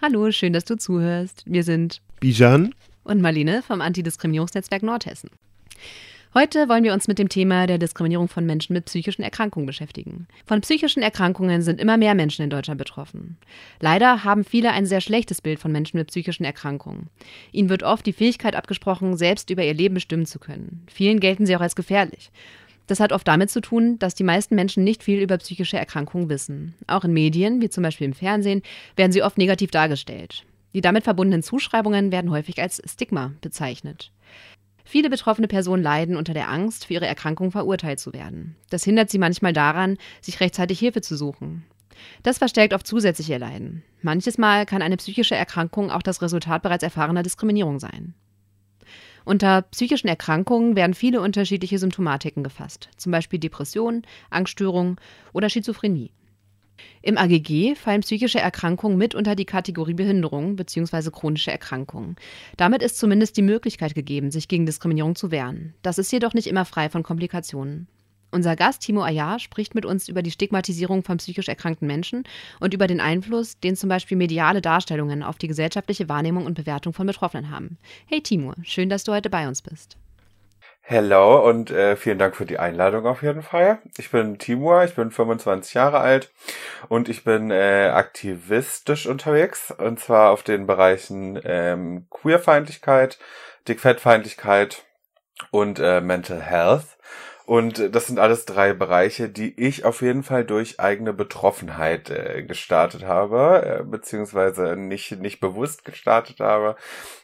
Hallo, schön, dass du zuhörst. Wir sind Bijan und Marlene vom Antidiskriminierungsnetzwerk Nordhessen. Heute wollen wir uns mit dem Thema der Diskriminierung von Menschen mit psychischen Erkrankungen beschäftigen. Von psychischen Erkrankungen sind immer mehr Menschen in Deutschland betroffen. Leider haben viele ein sehr schlechtes Bild von Menschen mit psychischen Erkrankungen. Ihnen wird oft die Fähigkeit abgesprochen, selbst über ihr Leben bestimmen zu können. Vielen gelten sie auch als gefährlich. Das hat oft damit zu tun, dass die meisten Menschen nicht viel über psychische Erkrankungen wissen. Auch in Medien, wie zum Beispiel im Fernsehen, werden sie oft negativ dargestellt. Die damit verbundenen Zuschreibungen werden häufig als Stigma bezeichnet. Viele betroffene Personen leiden unter der Angst, für ihre Erkrankung verurteilt zu werden. Das hindert sie manchmal daran, sich rechtzeitig Hilfe zu suchen. Das verstärkt oft zusätzlich ihr Leiden. Manches Mal kann eine psychische Erkrankung auch das Resultat bereits erfahrener Diskriminierung sein. Unter psychischen Erkrankungen werden viele unterschiedliche Symptomatiken gefasst, zum Beispiel Depression, Angststörungen oder Schizophrenie. Im AGG fallen psychische Erkrankungen mit unter die Kategorie Behinderung bzw. chronische Erkrankungen. Damit ist zumindest die Möglichkeit gegeben, sich gegen Diskriminierung zu wehren. Das ist jedoch nicht immer frei von Komplikationen. Unser Gast Timo Ayar spricht mit uns über die Stigmatisierung von psychisch erkrankten Menschen und über den Einfluss, den zum Beispiel mediale Darstellungen auf die gesellschaftliche Wahrnehmung und Bewertung von Betroffenen haben. Hey Timo, schön, dass du heute bei uns bist. Hello und äh, vielen Dank für die Einladung auf jeden Fall. Ich bin Timur, ich bin 25 Jahre alt und ich bin äh, aktivistisch unterwegs und zwar auf den Bereichen ähm, Queerfeindlichkeit, Dickfettfeindlichkeit und äh, Mental Health. Und das sind alles drei Bereiche, die ich auf jeden Fall durch eigene Betroffenheit äh, gestartet habe, äh, beziehungsweise nicht, nicht bewusst gestartet habe.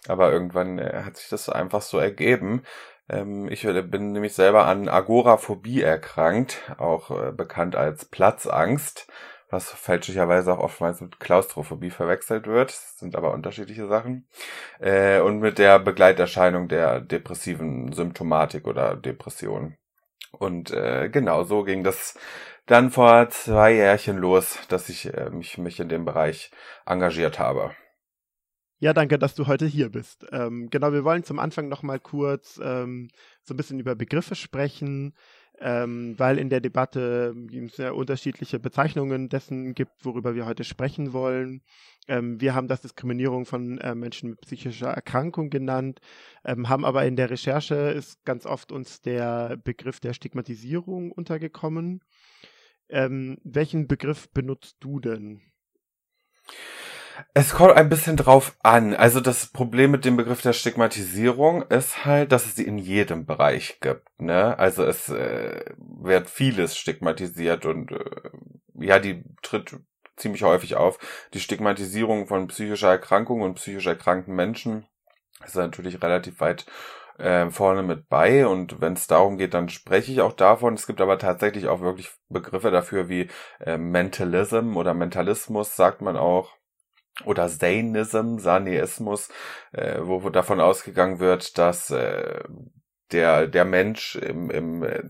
Aber irgendwann äh, hat sich das einfach so ergeben. Ähm, ich bin nämlich selber an Agoraphobie erkrankt, auch äh, bekannt als Platzangst was fälschlicherweise auch oftmals mit Klaustrophobie verwechselt wird. Das sind aber unterschiedliche Sachen. Äh, und mit der Begleiterscheinung der depressiven Symptomatik oder Depression. Und äh, genau so ging das dann vor zwei Jährchen los, dass ich äh, mich, mich in dem Bereich engagiert habe. Ja, danke, dass du heute hier bist. Ähm, genau, wir wollen zum Anfang noch mal kurz ähm, so ein bisschen über Begriffe sprechen, ähm, weil in der Debatte ja unterschiedliche Bezeichnungen dessen gibt, worüber wir heute sprechen wollen. Ähm, wir haben das Diskriminierung von äh, Menschen mit psychischer Erkrankung genannt, ähm, haben aber in der Recherche ist ganz oft uns der Begriff der Stigmatisierung untergekommen. Ähm, welchen Begriff benutzt du denn? Es kommt ein bisschen drauf an. Also das Problem mit dem Begriff der Stigmatisierung ist halt, dass es sie in jedem Bereich gibt. Ne? Also es äh, wird vieles stigmatisiert und äh, ja, die tritt ziemlich häufig auf. Die Stigmatisierung von psychischer Erkrankung und psychisch erkrankten Menschen ist natürlich relativ weit äh, vorne mit bei und wenn es darum geht, dann spreche ich auch davon. Es gibt aber tatsächlich auch wirklich Begriffe dafür wie äh, Mentalism oder Mentalismus, sagt man auch oder Zainism, Saneismus, äh, wo, wo davon ausgegangen wird, dass äh, der der Mensch im, im äh,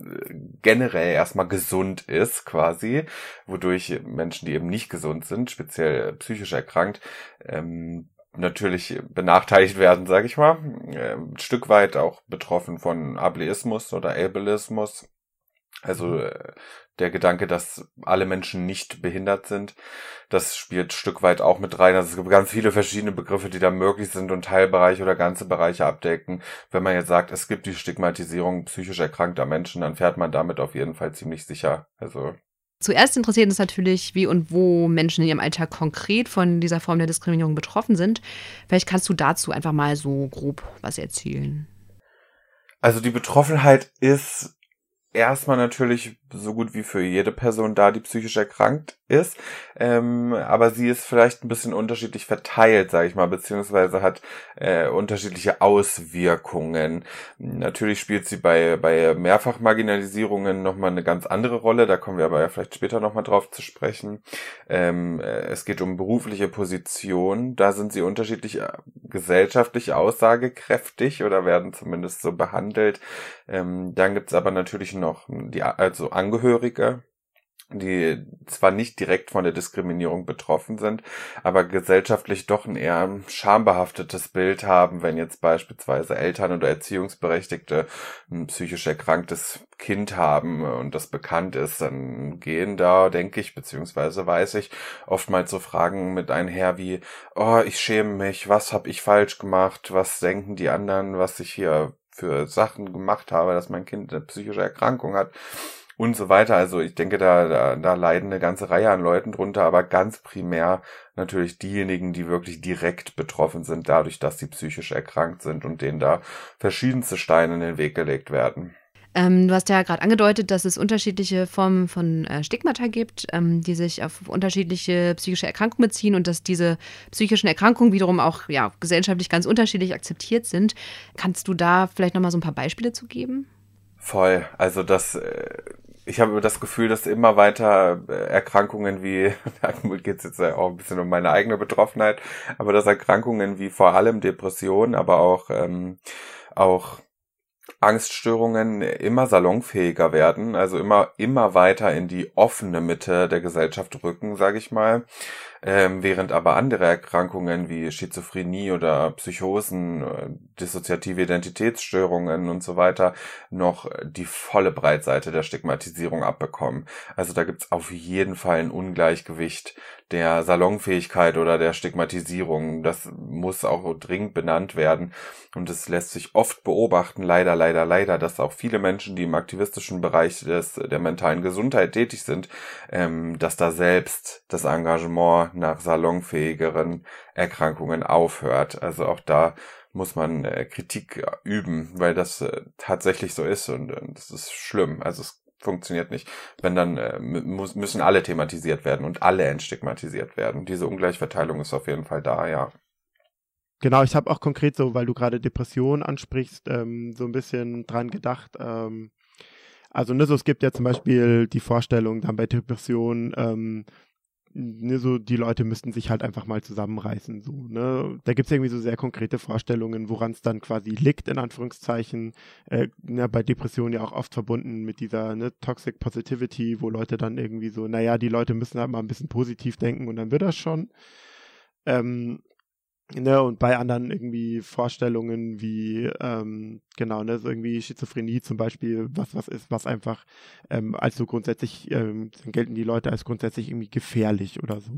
generell erstmal gesund ist quasi, wodurch Menschen, die eben nicht gesund sind, speziell psychisch erkrankt, ähm, natürlich benachteiligt werden, sage ich mal, äh, ein Stück weit auch betroffen von Ableismus oder Ableismus, also äh, der Gedanke, dass alle Menschen nicht behindert sind, das spielt Stück weit auch mit rein. Also es gibt ganz viele verschiedene Begriffe, die da möglich sind und Teilbereiche oder ganze Bereiche abdecken. Wenn man jetzt sagt, es gibt die Stigmatisierung psychisch erkrankter Menschen, dann fährt man damit auf jeden Fall ziemlich sicher. Also Zuerst interessiert uns natürlich, wie und wo Menschen in ihrem Alltag konkret von dieser Form der Diskriminierung betroffen sind. Vielleicht kannst du dazu einfach mal so grob was erzählen. Also die Betroffenheit ist erstmal natürlich so gut wie für jede Person da, die psychisch erkrankt ist. Ähm, aber sie ist vielleicht ein bisschen unterschiedlich verteilt, sage ich mal, beziehungsweise hat äh, unterschiedliche Auswirkungen. Natürlich spielt sie bei, bei Mehrfachmarginalisierungen nochmal eine ganz andere Rolle, da kommen wir aber ja vielleicht später nochmal drauf zu sprechen. Ähm, äh, es geht um berufliche Position, da sind sie unterschiedlich äh, gesellschaftlich aussagekräftig oder werden zumindest so behandelt. Ähm, dann gibt's aber natürlich noch die also Angehörige die zwar nicht direkt von der Diskriminierung betroffen sind, aber gesellschaftlich doch ein eher schambehaftetes Bild haben, wenn jetzt beispielsweise Eltern oder Erziehungsberechtigte ein psychisch erkranktes Kind haben und das bekannt ist, dann gehen da, denke ich, beziehungsweise weiß ich, oftmals so Fragen mit einher wie, oh, ich schäme mich, was habe ich falsch gemacht, was denken die anderen, was ich hier für Sachen gemacht habe, dass mein Kind eine psychische Erkrankung hat und so weiter. Also ich denke, da, da, da leiden eine ganze Reihe an Leuten drunter, aber ganz primär natürlich diejenigen, die wirklich direkt betroffen sind, dadurch, dass sie psychisch erkrankt sind und denen da verschiedenste Steine in den Weg gelegt werden. Ähm, du hast ja gerade angedeutet, dass es unterschiedliche Formen von äh, Stigmata gibt, ähm, die sich auf unterschiedliche psychische Erkrankungen beziehen und dass diese psychischen Erkrankungen wiederum auch ja, gesellschaftlich ganz unterschiedlich akzeptiert sind. Kannst du da vielleicht nochmal so ein paar Beispiele zu geben? Voll. Also das äh, ich habe das Gefühl, dass immer weiter äh, Erkrankungen wie, da geht es jetzt auch ein bisschen um meine eigene Betroffenheit, aber dass Erkrankungen wie vor allem Depressionen, aber auch, ähm, auch Angststörungen immer salonfähiger werden, also immer, immer weiter in die offene Mitte der Gesellschaft rücken, sage ich mal ähm, während aber andere Erkrankungen wie Schizophrenie oder Psychosen, äh, dissoziative Identitätsstörungen und so weiter noch die volle Breitseite der Stigmatisierung abbekommen. Also da gibt's auf jeden Fall ein Ungleichgewicht der Salonfähigkeit oder der Stigmatisierung. Das muss auch dringend benannt werden. Und es lässt sich oft beobachten, leider, leider, leider, dass auch viele Menschen, die im aktivistischen Bereich des, der mentalen Gesundheit tätig sind, ähm, dass da selbst das Engagement nach salonfähigeren Erkrankungen aufhört. Also auch da muss man äh, Kritik üben, weil das äh, tatsächlich so ist und äh, das ist schlimm. Also es funktioniert nicht. Wenn dann äh, muss, müssen alle thematisiert werden und alle entstigmatisiert werden. Diese Ungleichverteilung ist auf jeden Fall da, ja. Genau, ich habe auch konkret so, weil du gerade Depressionen ansprichst, ähm, so ein bisschen dran gedacht. Ähm, also ne, so, es gibt ja zum Beispiel die Vorstellung dann bei Depressionen, ähm, ne, so die Leute müssten sich halt einfach mal zusammenreißen. So, ne? Da gibt es irgendwie so sehr konkrete Vorstellungen, woran es dann quasi liegt, in Anführungszeichen. Äh, ne, bei Depressionen ja auch oft verbunden mit dieser ne, Toxic Positivity, wo Leute dann irgendwie so, naja, die Leute müssen halt mal ein bisschen positiv denken und dann wird das schon. Ähm, Ne, und bei anderen irgendwie Vorstellungen wie, ähm, genau, ne, so irgendwie Schizophrenie zum Beispiel, was was ist, was einfach ähm, als so grundsätzlich, ähm, gelten die Leute als grundsätzlich irgendwie gefährlich oder so.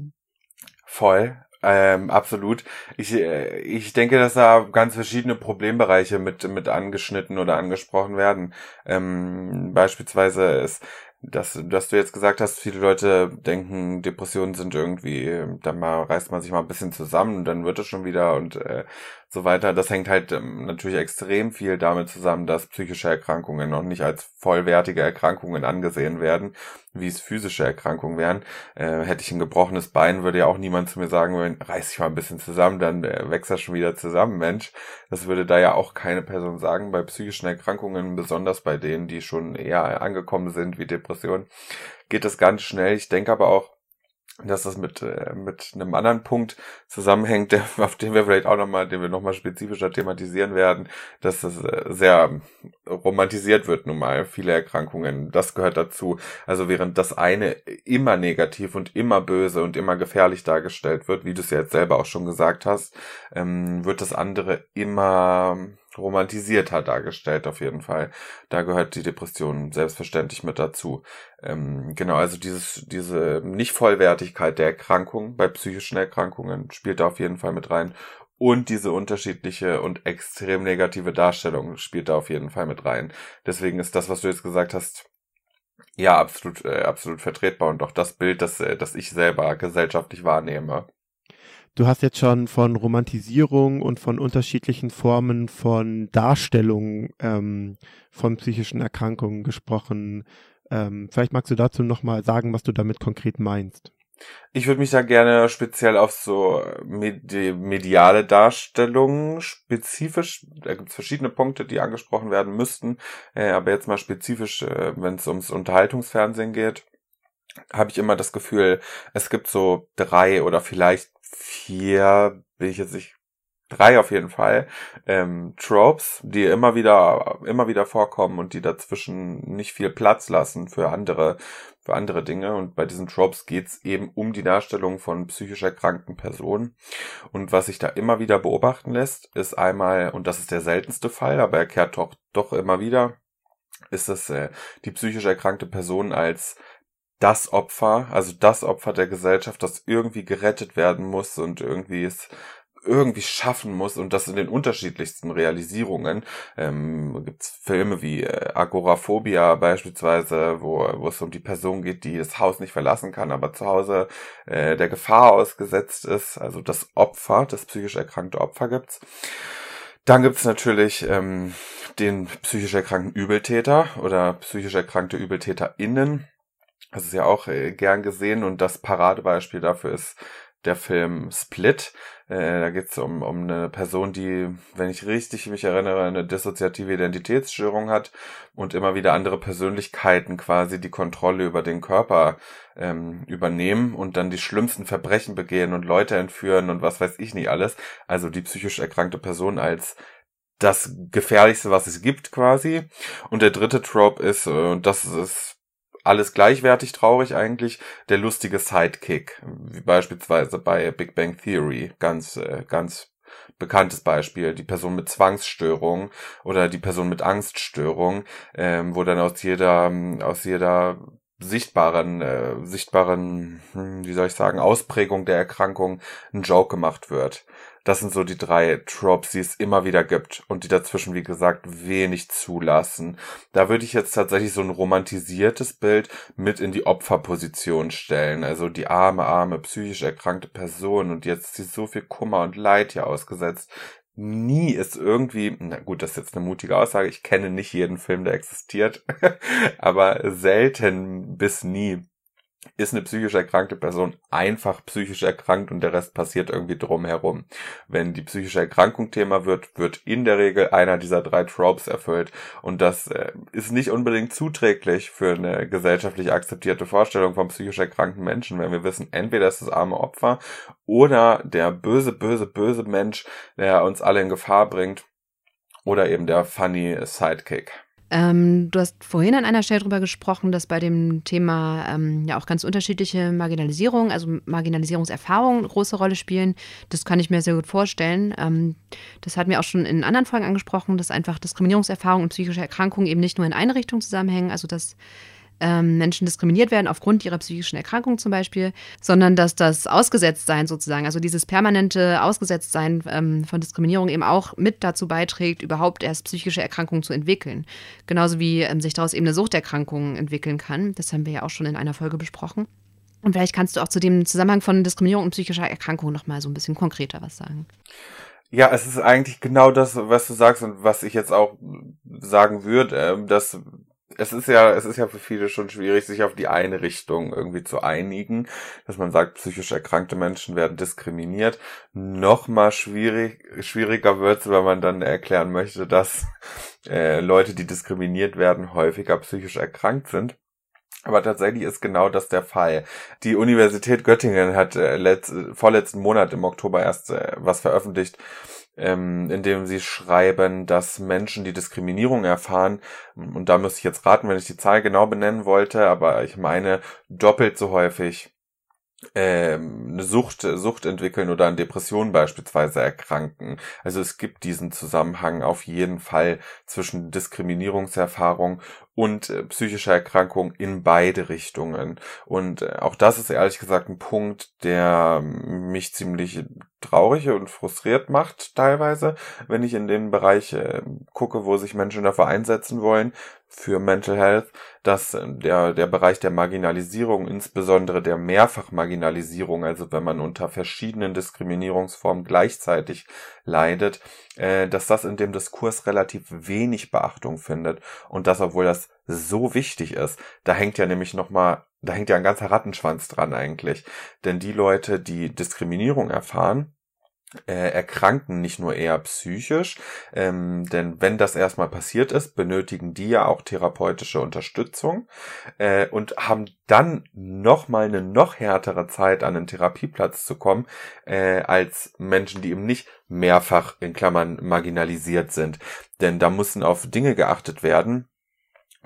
Voll, ähm, absolut. Ich, äh, ich denke, dass da ganz verschiedene Problembereiche mit, mit angeschnitten oder angesprochen werden. Ähm, beispielsweise ist dass, dass du jetzt gesagt hast, viele Leute denken, Depressionen sind irgendwie, dann mal reißt man sich mal ein bisschen zusammen dann wird es schon wieder und äh, so weiter. Das hängt halt ähm, natürlich extrem viel damit zusammen, dass psychische Erkrankungen noch nicht als vollwertige Erkrankungen angesehen werden, wie es physische Erkrankungen wären. Äh, hätte ich ein gebrochenes Bein, würde ja auch niemand zu mir sagen, reiß dich mal ein bisschen zusammen, dann äh, wächst das schon wieder zusammen, Mensch. Das würde da ja auch keine Person sagen. Bei psychischen Erkrankungen, besonders bei denen, die schon eher angekommen sind, wie Depression, geht das ganz schnell. Ich denke aber auch, dass das mit, äh, mit einem anderen Punkt zusammenhängt, der, auf den wir vielleicht auch nochmal, den wir nochmal spezifischer thematisieren werden, dass das äh, sehr romantisiert wird nun mal, viele Erkrankungen, das gehört dazu. Also während das eine immer negativ und immer böse und immer gefährlich dargestellt wird, wie du es ja jetzt selber auch schon gesagt hast, ähm, wird das andere immer romantisierter dargestellt auf jeden Fall. Da gehört die Depression selbstverständlich mit dazu. Ähm, genau, also dieses, diese Nichtvollwertigkeit der Erkrankung bei psychischen Erkrankungen spielt da auf jeden Fall mit rein. Und diese unterschiedliche und extrem negative Darstellung spielt da auf jeden Fall mit rein. Deswegen ist das, was du jetzt gesagt hast, ja, absolut, äh, absolut vertretbar und auch das Bild, das, äh, das ich selber gesellschaftlich wahrnehme. Du hast jetzt schon von Romantisierung und von unterschiedlichen Formen von Darstellung ähm, von psychischen Erkrankungen gesprochen. Ähm, vielleicht magst du dazu nochmal sagen, was du damit konkret meinst. Ich würde mich da gerne speziell auf so medi mediale Darstellungen spezifisch, da gibt es verschiedene Punkte, die angesprochen werden müssten, äh, aber jetzt mal spezifisch, äh, wenn es ums Unterhaltungsfernsehen geht, habe ich immer das Gefühl, es gibt so drei oder vielleicht vier, bin ich jetzt nicht, drei auf jeden Fall, ähm, Tropes, die immer wieder, immer wieder vorkommen und die dazwischen nicht viel Platz lassen für andere, für andere Dinge. Und bei diesen Tropes geht's eben um die Darstellung von psychisch erkrankten Personen. Und was sich da immer wieder beobachten lässt, ist einmal, und das ist der seltenste Fall, aber er kehrt doch, doch immer wieder, ist es äh, die psychisch erkrankte Person als das Opfer, also das Opfer der Gesellschaft, das irgendwie gerettet werden muss und irgendwie es irgendwie schaffen muss und das in den unterschiedlichsten Realisierungen. Ähm, gibt's Filme wie äh, Agoraphobia beispielsweise, wo, wo es um die Person geht, die das Haus nicht verlassen kann, aber zu Hause äh, der Gefahr ausgesetzt ist. Also das Opfer, das psychisch erkrankte Opfer gibt's. Dann gibt's natürlich ähm, den psychisch erkrankten Übeltäter oder psychisch erkrankte ÜbeltäterInnen. Das ist ja auch äh, gern gesehen und das Paradebeispiel dafür ist der Film Split. Äh, da geht es um, um eine Person, die, wenn ich richtig mich erinnere, eine dissoziative Identitätsstörung hat und immer wieder andere Persönlichkeiten quasi die Kontrolle über den Körper ähm, übernehmen und dann die schlimmsten Verbrechen begehen und Leute entführen und was weiß ich nicht alles. Also die psychisch erkrankte Person als das gefährlichste, was es gibt quasi. Und der dritte Trope ist, äh, und das ist alles gleichwertig traurig eigentlich, der lustige Sidekick, wie beispielsweise bei Big Bang Theory, ganz, äh, ganz bekanntes Beispiel, die Person mit Zwangsstörung oder die Person mit Angststörung, ähm, wo dann aus jeder, aus jeder sichtbaren, äh, sichtbaren, hm, wie soll ich sagen, Ausprägung der Erkrankung ein Joke gemacht wird. Das sind so die drei Tropes, die es immer wieder gibt und die dazwischen, wie gesagt, wenig zulassen. Da würde ich jetzt tatsächlich so ein romantisiertes Bild mit in die Opferposition stellen. Also die arme, arme, psychisch erkrankte Person und jetzt ist sie so viel Kummer und Leid hier ausgesetzt. Nie ist irgendwie, na gut, das ist jetzt eine mutige Aussage, ich kenne nicht jeden Film, der existiert, aber selten bis nie ist eine psychisch erkrankte Person einfach psychisch erkrankt und der Rest passiert irgendwie drumherum. Wenn die psychische Erkrankung Thema wird, wird in der Regel einer dieser drei Tropes erfüllt und das äh, ist nicht unbedingt zuträglich für eine gesellschaftlich akzeptierte Vorstellung von psychisch erkrankten Menschen, wenn wir wissen, entweder ist das arme Opfer oder der böse, böse, böse Mensch, der uns alle in Gefahr bringt oder eben der funny Sidekick. Ähm, du hast vorhin an einer Stelle darüber gesprochen, dass bei dem Thema ähm, ja auch ganz unterschiedliche Marginalisierung, also Marginalisierungserfahrungen eine große Rolle spielen. Das kann ich mir sehr gut vorstellen. Ähm, das hatten wir auch schon in anderen Folgen angesprochen, dass einfach Diskriminierungserfahrungen und psychische Erkrankungen eben nicht nur in eine Richtung zusammenhängen, also dass ähm, Menschen diskriminiert werden aufgrund ihrer psychischen Erkrankung zum Beispiel, sondern dass das Ausgesetztsein sozusagen, also dieses permanente Ausgesetztsein ähm, von Diskriminierung eben auch mit dazu beiträgt, überhaupt erst psychische Erkrankungen zu entwickeln. Genauso wie ähm, sich daraus eben eine Suchterkrankung entwickeln kann. Das haben wir ja auch schon in einer Folge besprochen. Und vielleicht kannst du auch zu dem Zusammenhang von Diskriminierung und psychischer Erkrankung nochmal so ein bisschen konkreter was sagen. Ja, es ist eigentlich genau das, was du sagst und was ich jetzt auch sagen würde, ähm, dass es ist ja, es ist ja für viele schon schwierig, sich auf die eine Richtung irgendwie zu einigen, dass man sagt, psychisch erkrankte Menschen werden diskriminiert. Nochmal schwierig, schwieriger wird's, wenn man dann erklären möchte, dass äh, Leute, die diskriminiert werden, häufiger psychisch erkrankt sind. Aber tatsächlich ist genau das der Fall. Die Universität Göttingen hat äh, letzt, vorletzten Monat im Oktober erst äh, was veröffentlicht, ähm, in dem sie schreiben, dass Menschen, die Diskriminierung erfahren, und da müsste ich jetzt raten, wenn ich die Zahl genau benennen wollte, aber ich meine doppelt so häufig ähm, eine Sucht, Sucht entwickeln oder an Depressionen beispielsweise erkranken. Also es gibt diesen Zusammenhang auf jeden Fall zwischen Diskriminierungserfahrung und äh, psychischer Erkrankung in beide Richtungen. Und äh, auch das ist ehrlich gesagt ein Punkt, der mich ziemlich traurig und frustriert macht teilweise, wenn ich in den Bereich äh, gucke, wo sich Menschen dafür einsetzen wollen für Mental Health, dass äh, der, der Bereich der Marginalisierung, insbesondere der Mehrfachmarginalisierung, also wenn man unter verschiedenen Diskriminierungsformen gleichzeitig leidet, äh, dass das in dem Diskurs relativ wenig Beachtung findet und das, obwohl das so wichtig ist. Da hängt ja nämlich nochmal, da hängt ja ein ganzer Rattenschwanz dran eigentlich. Denn die Leute, die Diskriminierung erfahren, äh, erkranken nicht nur eher psychisch, ähm, denn wenn das erstmal passiert ist, benötigen die ja auch therapeutische Unterstützung äh, und haben dann noch mal eine noch härtere Zeit an den Therapieplatz zu kommen äh, als Menschen, die eben nicht mehrfach in Klammern marginalisiert sind, denn da müssen auf Dinge geachtet werden,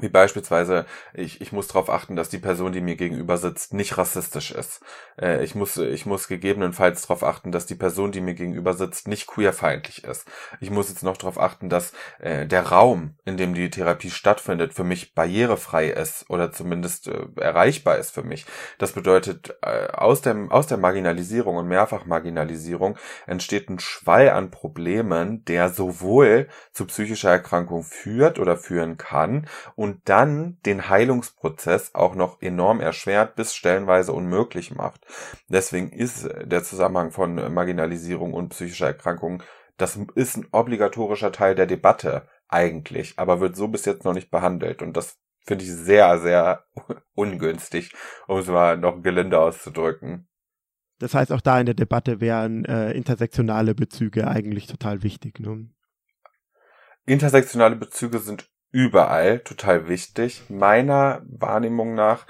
Wie beispielsweise, ich, ich muss darauf achten, dass die Person, die mir gegenüber sitzt, nicht rassistisch ist. Äh, ich, muss, ich muss gegebenenfalls darauf achten, dass die Person, die mir gegenüber sitzt, nicht queerfeindlich ist. Ich muss jetzt noch darauf achten, dass äh, der Raum, in dem die Therapie stattfindet, für mich barrierefrei ist oder zumindest äh, erreichbar ist für mich. Das bedeutet, äh, aus, dem, aus der Marginalisierung und Mehrfachmarginalisierung entsteht ein Schwall an Problemen, der sowohl zu psychischer Erkrankung führt oder führen kann und und dann den Heilungsprozess auch noch enorm erschwert bis stellenweise unmöglich macht. Deswegen ist der Zusammenhang von Marginalisierung und psychischer Erkrankung, das ist ein obligatorischer Teil der Debatte eigentlich, aber wird so bis jetzt noch nicht behandelt und das finde ich sehr, sehr ungünstig, um es mal noch gelinde auszudrücken. Das heißt, auch da in der Debatte wären äh, intersektionale Bezüge eigentlich total wichtig. Ne? Intersektionale Bezüge sind überall total wichtig. Meiner Wahrnehmung nach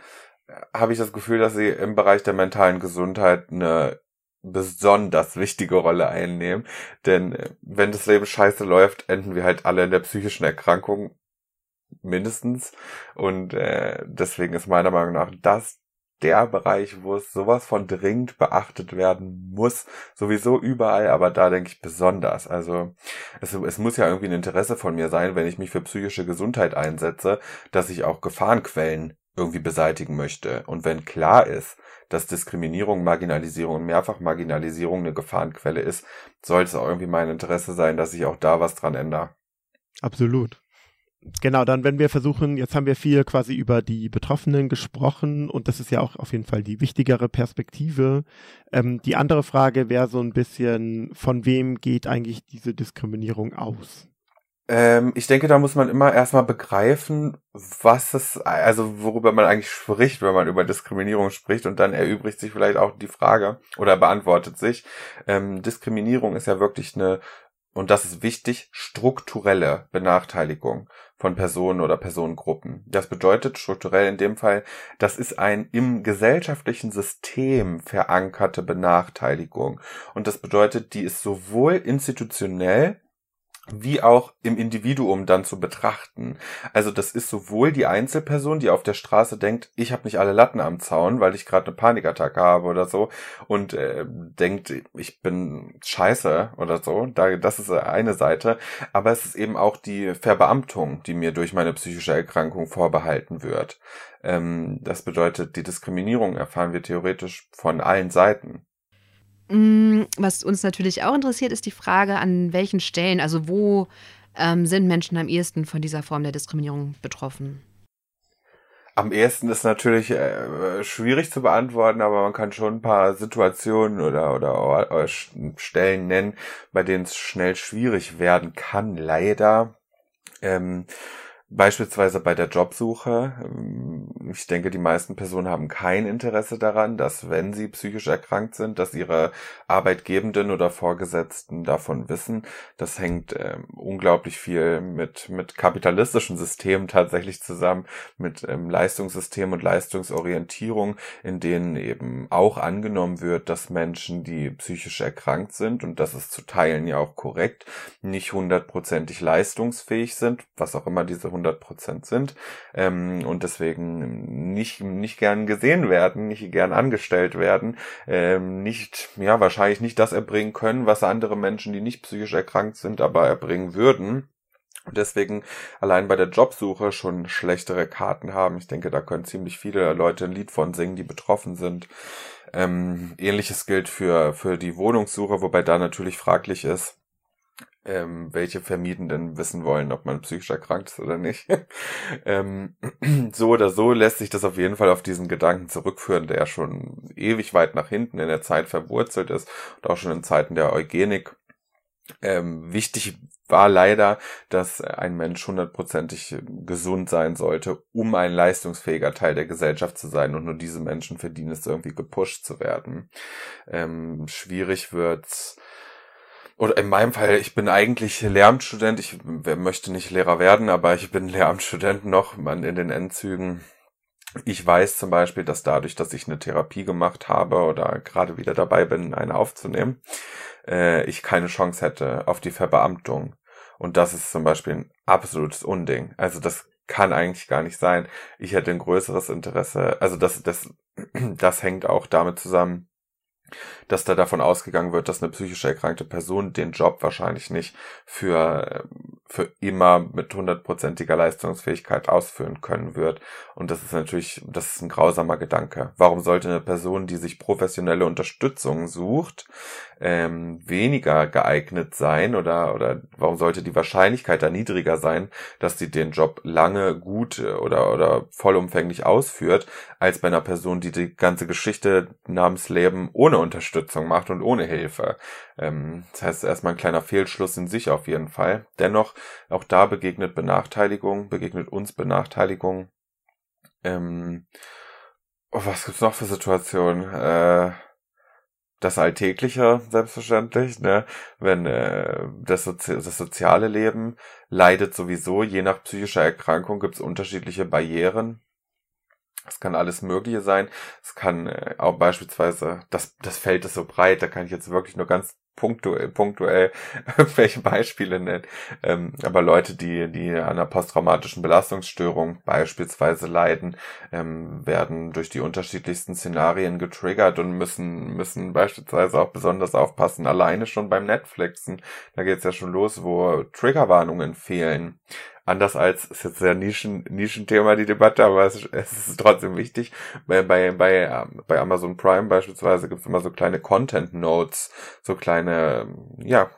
äh, habe ich das Gefühl, dass sie im Bereich der mentalen Gesundheit eine besonders wichtige Rolle einnehmen. Denn äh, wenn das Leben scheiße läuft, enden wir halt alle in der psychischen Erkrankung mindestens. Und äh, deswegen ist meiner Meinung nach das der Bereich, wo es sowas von dringend beachtet werden muss. Sowieso überall, aber da denke ich besonders. Also es, es muss ja irgendwie ein Interesse von mir sein, wenn ich mich für psychische Gesundheit einsetze, dass ich auch Gefahrenquellen irgendwie beseitigen möchte. Und wenn klar ist, dass Diskriminierung, Marginalisierung und Mehrfachmarginalisierung eine Gefahrenquelle ist, sollte es auch irgendwie mein Interesse sein, dass ich auch da was dran ändere. Absolut. Genau, dann wenn wir versuchen, jetzt haben wir viel quasi über die Betroffenen gesprochen und das ist ja auch auf jeden Fall die wichtigere Perspektive. Ähm, die andere Frage wäre so ein bisschen, von wem geht eigentlich diese Diskriminierung aus? Ähm, ich denke, da muss man immer erstmal begreifen, was es, also worüber man eigentlich spricht, wenn man über Diskriminierung spricht und dann erübrigt sich vielleicht auch die Frage oder beantwortet sich. Ähm, Diskriminierung ist ja wirklich eine und das ist wichtig, strukturelle Benachteiligung von Personen oder Personengruppen. Das bedeutet strukturell in dem Fall, das ist ein im gesellschaftlichen System verankerte Benachteiligung. Und das bedeutet, die ist sowohl institutionell wie auch im Individuum dann zu betrachten. Also das ist sowohl die Einzelperson, die auf der Straße denkt, ich habe nicht alle Latten am Zaun, weil ich gerade eine Panikattacke habe oder so und äh, denkt, ich bin scheiße oder so. Da, das ist eine Seite. Aber es ist eben auch die Verbeamtung, die mir durch meine psychische Erkrankung vorbehalten wird. Ähm, das bedeutet, die Diskriminierung erfahren wir theoretisch von allen Seiten. Mm, was uns natürlich auch interessiert, ist die Frage, an welchen Stellen, also wo ähm, sind Menschen am ehesten von dieser Form der Diskriminierung betroffen? Am ehesten ist natürlich äh, schwierig zu beantworten, aber man kann schon ein paar Situationen oder, oder, oder Stellen nennen, bei denen es schnell schwierig werden kann, leider. Ähm, Beispielsweise bei der Jobsuche. Ähm, ich denke, die meisten Personen haben kein Interesse daran, dass wenn sie psychisch erkrankt sind, dass ihre Arbeitgebenden oder Vorgesetzten davon wissen. Das hängt äh, unglaublich viel mit, mit kapitalistischen Systemen tatsächlich zusammen, mit ähm, Leistungssystemen und Leistungsorientierung, in denen eben auch angenommen wird, dass Menschen, die psychisch erkrankt sind, und das ist zu Teilen ja auch korrekt, nicht hundertprozentig leistungsfähig sind, was auch immer diese 100 Prozent sind ähm, und deswegen nicht nicht gern gesehen werden, nicht gern angestellt werden, ähm, nicht ja wahrscheinlich nicht das erbringen können, was andere Menschen, die nicht psychisch erkrankt sind, aber erbringen würden. Deswegen allein bei der Jobsuche schon schlechtere Karten haben. Ich denke, da können ziemlich viele Leute ein Lied von singen, die betroffen sind. Ähm, ähnliches gilt für, für die Wohnungssuche, wobei da natürlich fraglich ist, ähm, welche Vermietenden wissen wollen, ob man psychisch erkrankt ist oder nicht. ähm, so oder so lässt sich das auf jeden Fall auf diesen Gedanken zurückführen, der schon ewig weit nach hinten in der Zeit verwurzelt ist und auch schon in Zeiten der Eugenik. Ähm, wichtig war leider, dass ein Mensch hundertprozentig gesund sein sollte, um ein leistungsfähiger Teil der Gesellschaft zu sein. Und nur diese Menschen verdienen es irgendwie gepusht zu werden. Ähm, schwierig wird's oder in meinem Fall, ich bin eigentlich Lehramtsstudent, ich möchte nicht Lehrer werden, aber ich bin Lehramtsstudent noch man in den Endzügen. Ich weiß zum Beispiel, dass dadurch, dass ich eine Therapie gemacht habe oder gerade wieder dabei bin, eine aufzunehmen, äh, ich keine Chance hätte auf die Verbeamtung. Und das ist zum Beispiel ein absolutes Unding. Also das kann eigentlich gar nicht sein. Ich hätte ein größeres Interesse, also das, das, das hängt auch damit zusammen, dass da davon ausgegangen wird, dass eine psychisch erkrankte Person den Job wahrscheinlich nicht für, für immer mit hundertprozentiger Leistungsfähigkeit ausführen können wird. Und das ist natürlich, das ist ein grausamer Gedanke. Warum sollte eine Person, die sich professionelle Unterstützung sucht, ähm, weniger geeignet sein oder, oder warum sollte die Wahrscheinlichkeit da niedriger sein, dass sie den Job lange gut oder, oder vollumfänglich ausführt, als bei einer Person, die die ganze Geschichte namens Leben ohne Unterstützung macht und ohne Hilfe. Ähm, das heißt erstmal ein kleiner Fehlschluss in sich auf jeden Fall. Dennoch, auch da begegnet Benachteiligung, begegnet uns Benachteiligung. Ähm, oh, was gibt's noch für Situationen? Äh, das Alltägliche, selbstverständlich, ne? Wenn äh, das, Sozi das soziale Leben leidet sowieso, je nach psychischer Erkrankung gibt's unterschiedliche Barrieren. Es kann alles Mögliche sein. Es kann äh, auch beispielsweise, das, das Feld ist so breit, da kann ich jetzt wirklich nur ganz punktuell, punktuell irgendwelche Beispiele nennen. Ähm, aber Leute, die, die an einer posttraumatischen Belastungsstörung beispielsweise leiden, ähm, werden durch die unterschiedlichsten Szenarien getriggert und müssen, müssen beispielsweise auch besonders aufpassen, alleine schon beim Netflixen. Da geht's ja schon los, wo Triggerwarnungen fehlen anders als, ist jetzt sehr Nischen, Nischenthema die Debatte, aber es, es ist trotzdem wichtig. Bei, bei, bei, ähm, bei Amazon Prime beispielsweise gibt es immer so kleine Content Notes, so kleine, ja,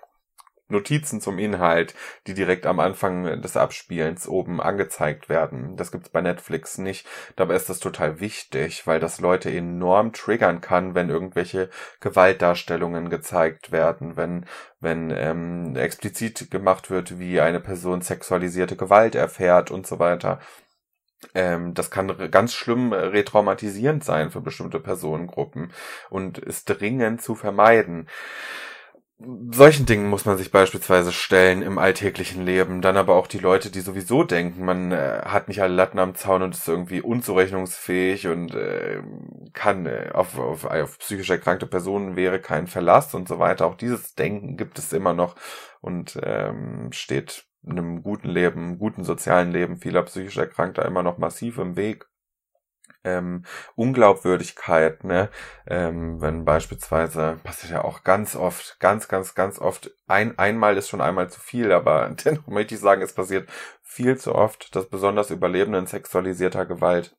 Notizen zum Inhalt, die direkt am Anfang des Abspielens oben angezeigt werden. Das gibt's bei Netflix nicht. Dabei ist das total wichtig, weil das Leute enorm triggern kann, wenn irgendwelche Gewaltdarstellungen gezeigt werden, wenn wenn ähm, explizit gemacht wird, wie eine Person sexualisierte Gewalt erfährt und so weiter. Ähm, das kann ganz schlimm retraumatisierend sein für bestimmte Personengruppen und ist dringend zu vermeiden solchen Dingen muss man sich beispielsweise stellen im alltäglichen Leben. Dann aber auch die Leute, die sowieso denken, man äh, hat nicht alle Latten am Zaun und ist irgendwie unzurechnungsfähig und äh, kann äh, auf, auf, auf psychisch erkrankte Personen wäre kein Verlass und so weiter. Auch dieses Denken gibt es immer noch und ähm, steht einem guten Leben, guten sozialen Leben vieler psychisch Erkrankter immer noch massiv im Weg ähm, Unglaubwürdigkeit, ne? Ähm, wenn beispielsweise, passiert ja auch ganz oft, ganz, ganz, ganz oft, ein, einmal ist schon einmal zu viel, aber dennoch möchte ich sagen, es passiert viel zu oft, dass besonders Überlebenden sexualisierter Gewalt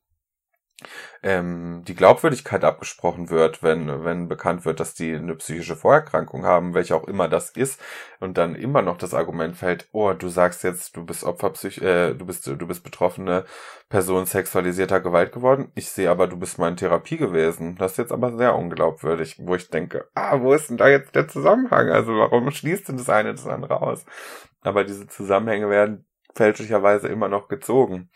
ähm, die Glaubwürdigkeit abgesprochen wird, wenn, wenn bekannt wird, dass die eine psychische Vorerkrankung haben, welche auch immer das ist, und dann immer noch das Argument fällt, oh, du sagst jetzt, du bist Opfer, Psych äh, du bist, du bist betroffene Person sexualisierter Gewalt geworden. Ich sehe aber, du bist mal in Therapie gewesen. Das ist jetzt aber sehr unglaubwürdig, wo ich denke, ah, wo ist denn da jetzt der Zusammenhang? Also warum schließt denn das eine das andere aus? Aber diese Zusammenhänge werden fälschlicherweise immer noch gezogen.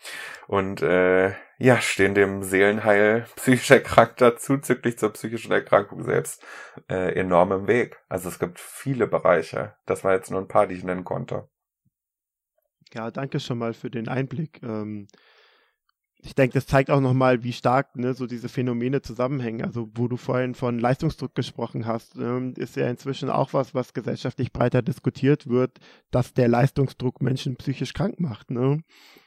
Und äh, ja, stehen dem Seelenheil psychisch Erkrankter zuzüglich zur psychischen Erkrankung selbst äh, enorm im Weg. Also es gibt viele Bereiche. Das war jetzt nur ein paar, die ich nennen konnte. Ja, danke schon mal für den Einblick. Ähm, ich denke, das zeigt auch nochmal, wie stark ne, so diese Phänomene zusammenhängen. Also, wo du vorhin von Leistungsdruck gesprochen hast, ähm, ist ja inzwischen auch was, was gesellschaftlich breiter diskutiert wird, dass der Leistungsdruck Menschen psychisch krank macht. Ne?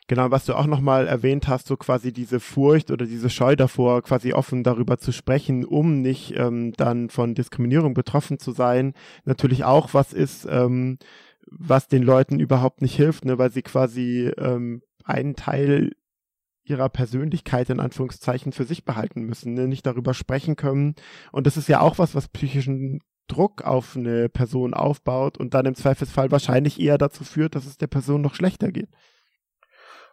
Genau, was du auch nochmal erwähnt hast, so quasi diese Furcht oder diese Scheu davor, quasi offen darüber zu sprechen, um nicht ähm, dann von Diskriminierung betroffen zu sein, natürlich auch was ist, ähm, was den Leuten überhaupt nicht hilft, ne, weil sie quasi ähm, einen Teil ihrer Persönlichkeit in Anführungszeichen für sich behalten müssen, ne? nicht darüber sprechen können. Und das ist ja auch was, was psychischen Druck auf eine Person aufbaut und dann im Zweifelsfall wahrscheinlich eher dazu führt, dass es der Person noch schlechter geht.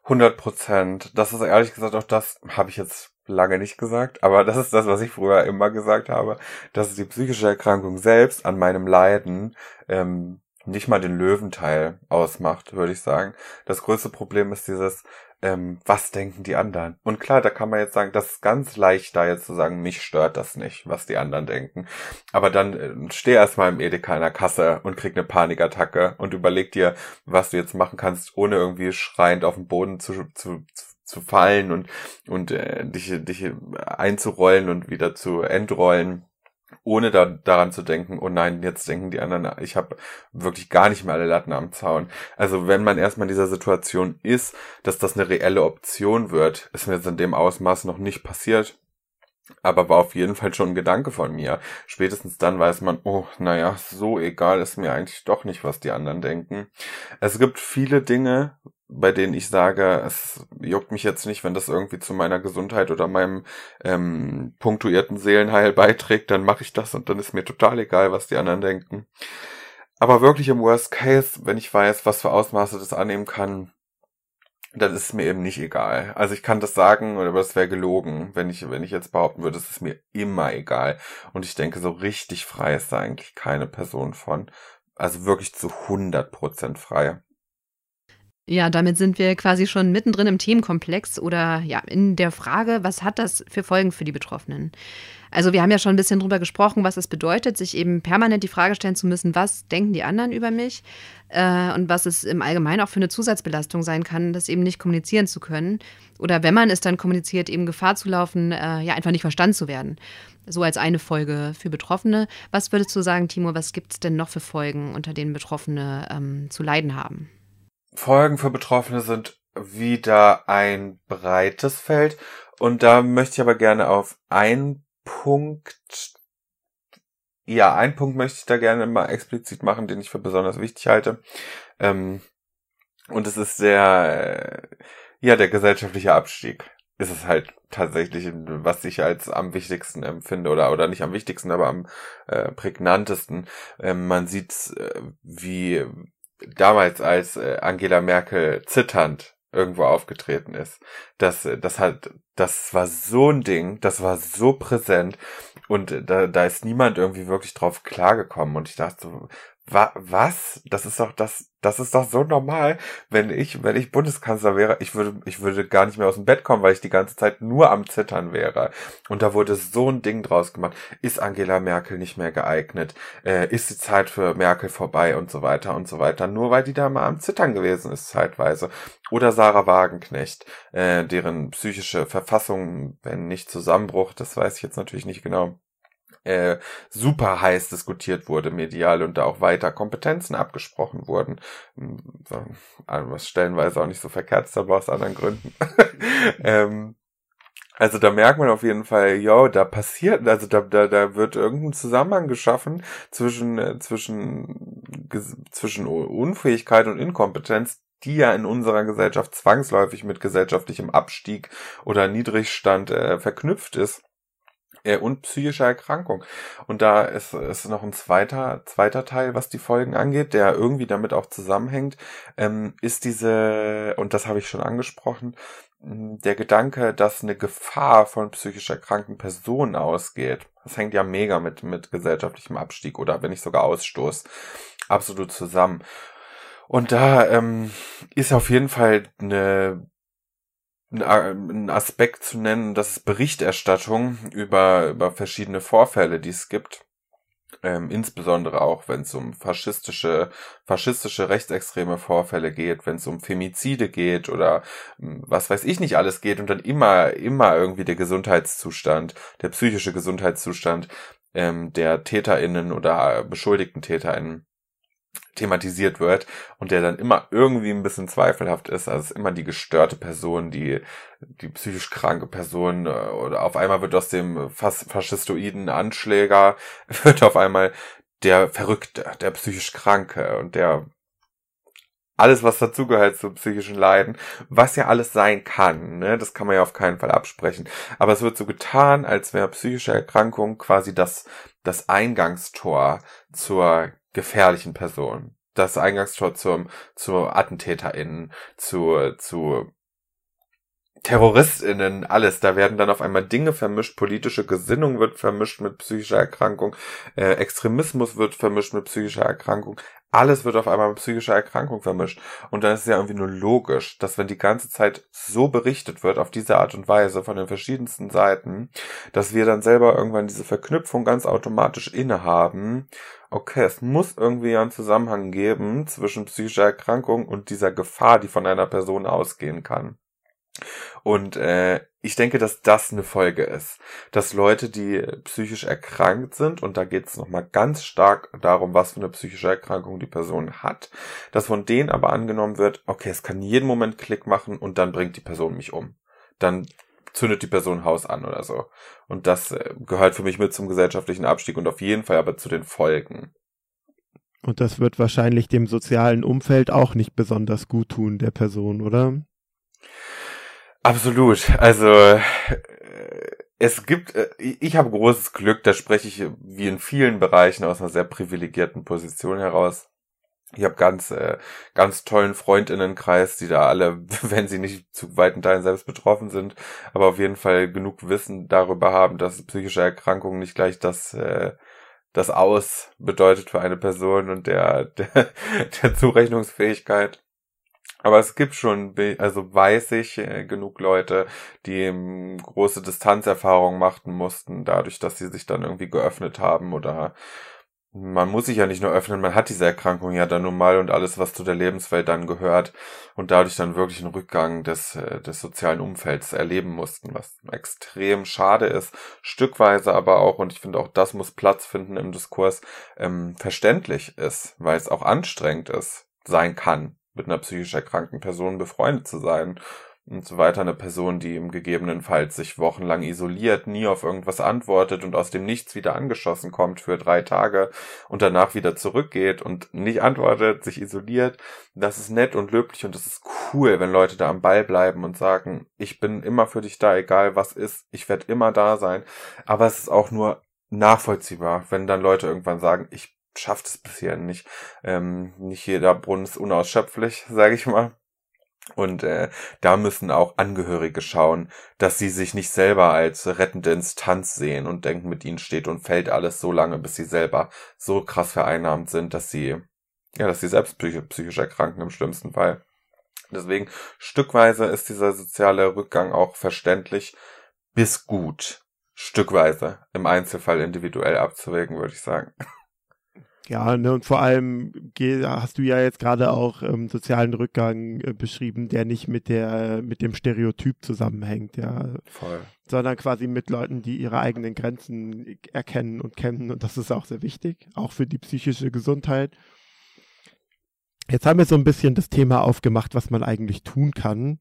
100 Prozent. Das ist ehrlich gesagt auch das, habe ich jetzt lange nicht gesagt, aber das ist das, was ich früher immer gesagt habe, dass die psychische Erkrankung selbst an meinem Leiden ähm, nicht mal den Löwenteil ausmacht, würde ich sagen. Das größte Problem ist dieses, ähm, was denken die anderen? Und klar, da kann man jetzt sagen, das ist ganz leicht, da jetzt zu sagen, mich stört das nicht, was die anderen denken. Aber dann äh, steh erstmal im Edeka in der Kasse und krieg eine Panikattacke und überleg dir, was du jetzt machen kannst, ohne irgendwie schreiend auf den Boden zu, zu, zu fallen und, und äh, dich, dich einzurollen und wieder zu entrollen ohne da, daran zu denken, oh nein, jetzt denken die anderen, ich habe wirklich gar nicht mehr alle Latten am Zaun. Also wenn man erstmal in dieser Situation ist, dass das eine reelle Option wird, ist mir jetzt in dem Ausmaß noch nicht passiert. Aber war auf jeden Fall schon ein Gedanke von mir. Spätestens dann weiß man, oh, naja, so egal ist mir eigentlich doch nicht, was die anderen denken. Es gibt viele Dinge, bei denen ich sage, es juckt mich jetzt nicht, wenn das irgendwie zu meiner Gesundheit oder meinem ähm, punktuierten Seelenheil beiträgt, dann mache ich das und dann ist mir total egal, was die anderen denken. Aber wirklich im Worst Case, wenn ich weiß, was für Ausmaße das annehmen kann, dann ist es mir eben nicht egal. Also ich kann das sagen, aber das wäre gelogen, wenn ich, wenn ich jetzt behaupten würde, es ist mir immer egal. Und ich denke, so richtig frei ist da eigentlich keine Person von. Also wirklich zu 100% frei. Ja, damit sind wir quasi schon mittendrin im Themenkomplex oder ja, in der Frage, was hat das für Folgen für die Betroffenen? Also wir haben ja schon ein bisschen drüber gesprochen, was es bedeutet, sich eben permanent die Frage stellen zu müssen, was denken die anderen über mich äh, und was es im Allgemeinen auch für eine Zusatzbelastung sein kann, das eben nicht kommunizieren zu können oder wenn man es dann kommuniziert, eben Gefahr zu laufen, äh, ja einfach nicht verstanden zu werden. So als eine Folge für Betroffene. Was würdest du sagen, Timo, was gibt es denn noch für Folgen, unter denen Betroffene ähm, zu leiden haben? Folgen für Betroffene sind wieder ein breites Feld. Und da möchte ich aber gerne auf einen Punkt, ja, einen Punkt möchte ich da gerne mal explizit machen, den ich für besonders wichtig halte. Ähm, und es ist der, ja, der gesellschaftliche Abstieg. Ist es halt tatsächlich, was ich als am wichtigsten empfinde oder oder nicht am wichtigsten, aber am äh, prägnantesten. Ähm, man sieht, äh, wie damals als äh, Angela Merkel zitternd irgendwo aufgetreten ist. Das, das hat, das war so ein Ding, das war so präsent und da, da ist niemand irgendwie wirklich drauf klargekommen und ich dachte so, wa, was? Das ist doch das, das ist doch so normal, wenn ich, wenn ich Bundeskanzler wäre, ich würde, ich würde gar nicht mehr aus dem Bett kommen, weil ich die ganze Zeit nur am Zittern wäre. Und da wurde so ein Ding draus gemacht. Ist Angela Merkel nicht mehr geeignet? Äh, ist die Zeit für Merkel vorbei und so weiter und so weiter? Nur weil die da mal am Zittern gewesen ist zeitweise. Oder Sarah Wagenknecht, äh, deren psychische Verfassung, wenn nicht Zusammenbruch, das weiß ich jetzt natürlich nicht genau, äh, super heiß diskutiert wurde medial und da auch weiter Kompetenzen abgesprochen wurden. Hm, was stellenweise auch nicht so verkehrt aber aus anderen Gründen. ähm, also da merkt man auf jeden Fall, yo, da passiert, also da, da, da wird irgendein Zusammenhang geschaffen zwischen, äh, zwischen, zwischen Unfähigkeit und Inkompetenz, die ja in unserer Gesellschaft zwangsläufig mit gesellschaftlichem Abstieg oder Niedrigstand äh, verknüpft ist äh, und psychische Erkrankung. Und da ist, ist noch ein zweiter, zweiter Teil, was die Folgen angeht, der irgendwie damit auch zusammenhängt, ähm, ist diese, und das habe ich schon angesprochen, der Gedanke, dass eine Gefahr von psychisch erkrankten Personen ausgeht. Das hängt ja mega mit, mit gesellschaftlichem Abstieg oder wenn nicht sogar Ausstoß absolut zusammen. Und da ähm, ist auf jeden Fall eine ein Aspekt zu nennen, das ist Berichterstattung über, über verschiedene Vorfälle, die es gibt. Ähm, insbesondere auch, wenn es um faschistische, faschistische rechtsextreme Vorfälle geht, wenn es um Femizide geht oder hm, was weiß ich nicht alles geht und dann immer, immer irgendwie der Gesundheitszustand, der psychische Gesundheitszustand ähm, der TäterInnen oder beschuldigten TäterInnen thematisiert wird und der dann immer irgendwie ein bisschen zweifelhaft ist. Also es ist immer die gestörte Person, die, die psychisch kranke Person äh, oder auf einmal wird aus dem fas faschistoiden Anschläger wird auf einmal der Verrückte, der psychisch Kranke und der alles, was dazugehört zu psychischen Leiden, was ja alles sein kann, ne? das kann man ja auf keinen Fall absprechen. Aber es wird so getan, als wäre psychische Erkrankung quasi das, das Eingangstor zur gefährlichen Person. Das Eingangstor zum, zu AttentäterInnen, zu, zu TerroristInnen, alles. Da werden dann auf einmal Dinge vermischt, politische Gesinnung wird vermischt mit psychischer Erkrankung, äh, Extremismus wird vermischt mit psychischer Erkrankung. Alles wird auf einmal mit psychischer Erkrankung vermischt. Und dann ist es ja irgendwie nur logisch, dass wenn die ganze Zeit so berichtet wird, auf diese Art und Weise von den verschiedensten Seiten, dass wir dann selber irgendwann diese Verknüpfung ganz automatisch innehaben. Okay, es muss irgendwie einen Zusammenhang geben zwischen psychischer Erkrankung und dieser Gefahr, die von einer Person ausgehen kann. Und äh, ich denke, dass das eine Folge ist. Dass Leute, die psychisch erkrankt sind, und da geht es nochmal ganz stark darum, was für eine psychische Erkrankung die Person hat, dass von denen aber angenommen wird, okay, es kann jeden Moment Klick machen und dann bringt die Person mich um. Dann zündet die Person ein Haus an oder so. Und das äh, gehört für mich mit zum gesellschaftlichen Abstieg und auf jeden Fall aber zu den Folgen. Und das wird wahrscheinlich dem sozialen Umfeld auch nicht besonders gut tun, der Person, oder? Absolut. Also äh, es gibt, äh, ich habe großes Glück, da spreche ich wie in vielen Bereichen aus einer sehr privilegierten Position heraus. Ich habe ganz, äh, ganz tollen Freundinnenkreis, die da alle, wenn sie nicht zu weiten Teilen selbst betroffen sind, aber auf jeden Fall genug Wissen darüber haben, dass psychische Erkrankungen nicht gleich das, äh, das Aus bedeutet für eine Person und der, der, der Zurechnungsfähigkeit. Aber es gibt schon, also weiß ich, äh, genug Leute, die ähm, große Distanzerfahrungen machten mussten, dadurch, dass sie sich dann irgendwie geöffnet haben oder man muss sich ja nicht nur öffnen, man hat diese Erkrankung ja dann nun mal und alles, was zu der Lebenswelt dann gehört und dadurch dann wirklich einen Rückgang des, äh, des sozialen Umfelds erleben mussten, was extrem schade ist, stückweise aber auch, und ich finde auch das muss Platz finden im Diskurs, ähm, verständlich ist, weil es auch anstrengend ist, sein kann, mit einer psychisch erkrankten Person befreundet zu sein und so weiter. Eine Person, die im gegebenenfalls sich wochenlang isoliert, nie auf irgendwas antwortet und aus dem Nichts wieder angeschossen kommt für drei Tage und danach wieder zurückgeht und nicht antwortet, sich isoliert. Das ist nett und löblich und das ist cool, wenn Leute da am Ball bleiben und sagen, ich bin immer für dich da, egal was ist, ich werde immer da sein. Aber es ist auch nur nachvollziehbar, wenn dann Leute irgendwann sagen, ich schafft es bisher nicht. Ähm, nicht jeder Brunnen ist unausschöpflich, sage ich mal. Und äh, da müssen auch Angehörige schauen, dass sie sich nicht selber als rettende Instanz sehen und denken, mit ihnen steht und fällt alles so lange, bis sie selber so krass vereinnahmt sind, dass sie, ja, dass sie selbst psychisch erkranken im schlimmsten Fall. Deswegen stückweise ist dieser soziale Rückgang auch verständlich bis gut. Stückweise im Einzelfall individuell abzuwägen, würde ich sagen. Ja, ne, und vor allem hast du ja jetzt gerade auch ähm, sozialen Rückgang äh, beschrieben, der nicht mit der mit dem Stereotyp zusammenhängt, ja. Voll. Sondern quasi mit Leuten, die ihre eigenen Grenzen erkennen und kennen. Und das ist auch sehr wichtig, auch für die psychische Gesundheit. Jetzt haben wir so ein bisschen das Thema aufgemacht, was man eigentlich tun kann.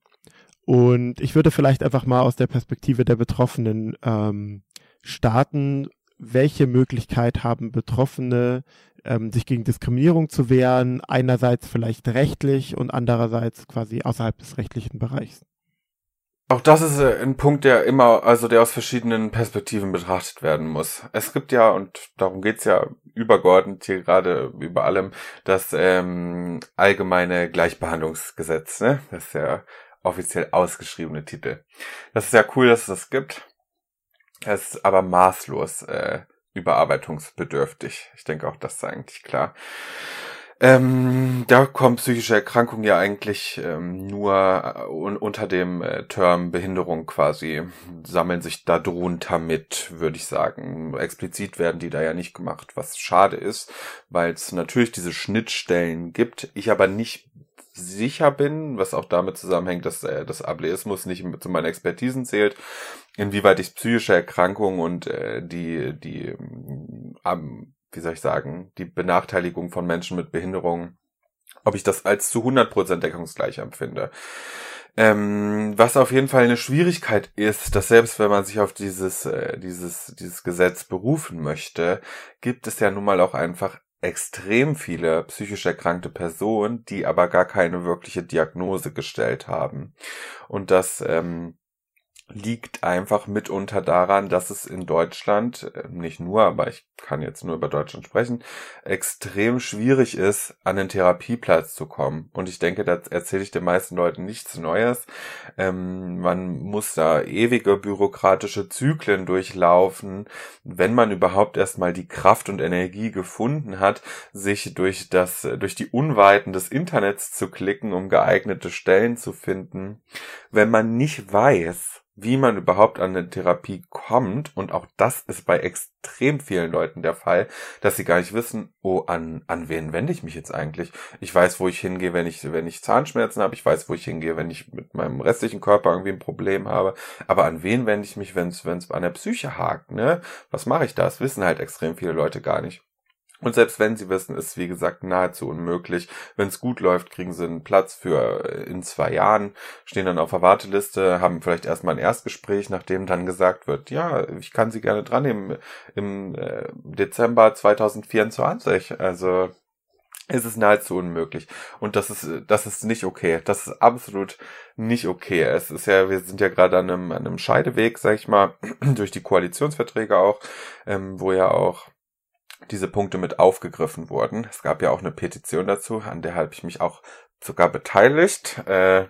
Und ich würde vielleicht einfach mal aus der Perspektive der Betroffenen ähm, starten. Welche Möglichkeit haben Betroffene, ähm, sich gegen Diskriminierung zu wehren, einerseits vielleicht rechtlich und andererseits quasi außerhalb des rechtlichen Bereichs. Auch das ist äh, ein Punkt, der immer, also der aus verschiedenen Perspektiven betrachtet werden muss. Es gibt ja, und darum geht's ja übergeordnet hier gerade über allem, das ähm, allgemeine Gleichbehandlungsgesetz, ne? Das ist der offiziell ausgeschriebene Titel. Das ist ja cool, dass es das gibt. Es ist aber maßlos äh, überarbeitungsbedürftig. Ich denke auch, das ist eigentlich klar. Ähm, da kommen psychische Erkrankungen ja eigentlich ähm, nur äh, un unter dem äh, Term Behinderung quasi, sammeln sich da drunter mit, würde ich sagen. Explizit werden die da ja nicht gemacht, was schade ist, weil es natürlich diese Schnittstellen gibt, ich aber nicht sicher bin, was auch damit zusammenhängt, dass äh, das Ableismus nicht zu meinen Expertisen zählt, inwieweit ich psychische Erkrankungen und äh, die, die, ähm, wie soll ich sagen, die Benachteiligung von Menschen mit Behinderungen, ob ich das als zu 100% deckungsgleich empfinde. Ähm, was auf jeden Fall eine Schwierigkeit ist, dass selbst wenn man sich auf dieses, äh, dieses, dieses Gesetz berufen möchte, gibt es ja nun mal auch einfach extrem viele psychisch erkrankte Personen, die aber gar keine wirkliche Diagnose gestellt haben. Und das ähm, liegt einfach mitunter daran, dass es in Deutschland, äh, nicht nur, aber ich kann jetzt nur über Deutschland sprechen, extrem schwierig ist, an den Therapieplatz zu kommen. Und ich denke, da erzähle ich den meisten Leuten nichts Neues. Ähm, man muss da ewige bürokratische Zyklen durchlaufen, wenn man überhaupt erstmal die Kraft und Energie gefunden hat, sich durch das, durch die Unweiten des Internets zu klicken, um geeignete Stellen zu finden. Wenn man nicht weiß, wie man überhaupt an eine Therapie kommt. Und auch das ist bei extrem vielen Leuten der Fall, dass sie gar nicht wissen, oh, an, an wen wende ich mich jetzt eigentlich? Ich weiß, wo ich hingehe, wenn ich, wenn ich Zahnschmerzen habe. Ich weiß, wo ich hingehe, wenn ich mit meinem restlichen Körper irgendwie ein Problem habe. Aber an wen wende ich mich, wenn es, an der Psyche hakt, ne? Was mache ich da? Das wissen halt extrem viele Leute gar nicht. Und selbst wenn sie wissen, ist wie gesagt nahezu unmöglich. Wenn es gut läuft, kriegen sie einen Platz für äh, in zwei Jahren, stehen dann auf der Warteliste, haben vielleicht erstmal ein Erstgespräch, nachdem dann gesagt wird, ja, ich kann sie gerne dran nehmen im äh, Dezember 2024. Also es ist nahezu unmöglich. Und das ist, das ist nicht okay. Das ist absolut nicht okay. Es ist ja, wir sind ja gerade an einem, an einem Scheideweg, sag ich mal, durch die Koalitionsverträge auch, ähm, wo ja auch diese Punkte mit aufgegriffen wurden. Es gab ja auch eine Petition dazu, an der habe ich mich auch sogar beteiligt. Äh,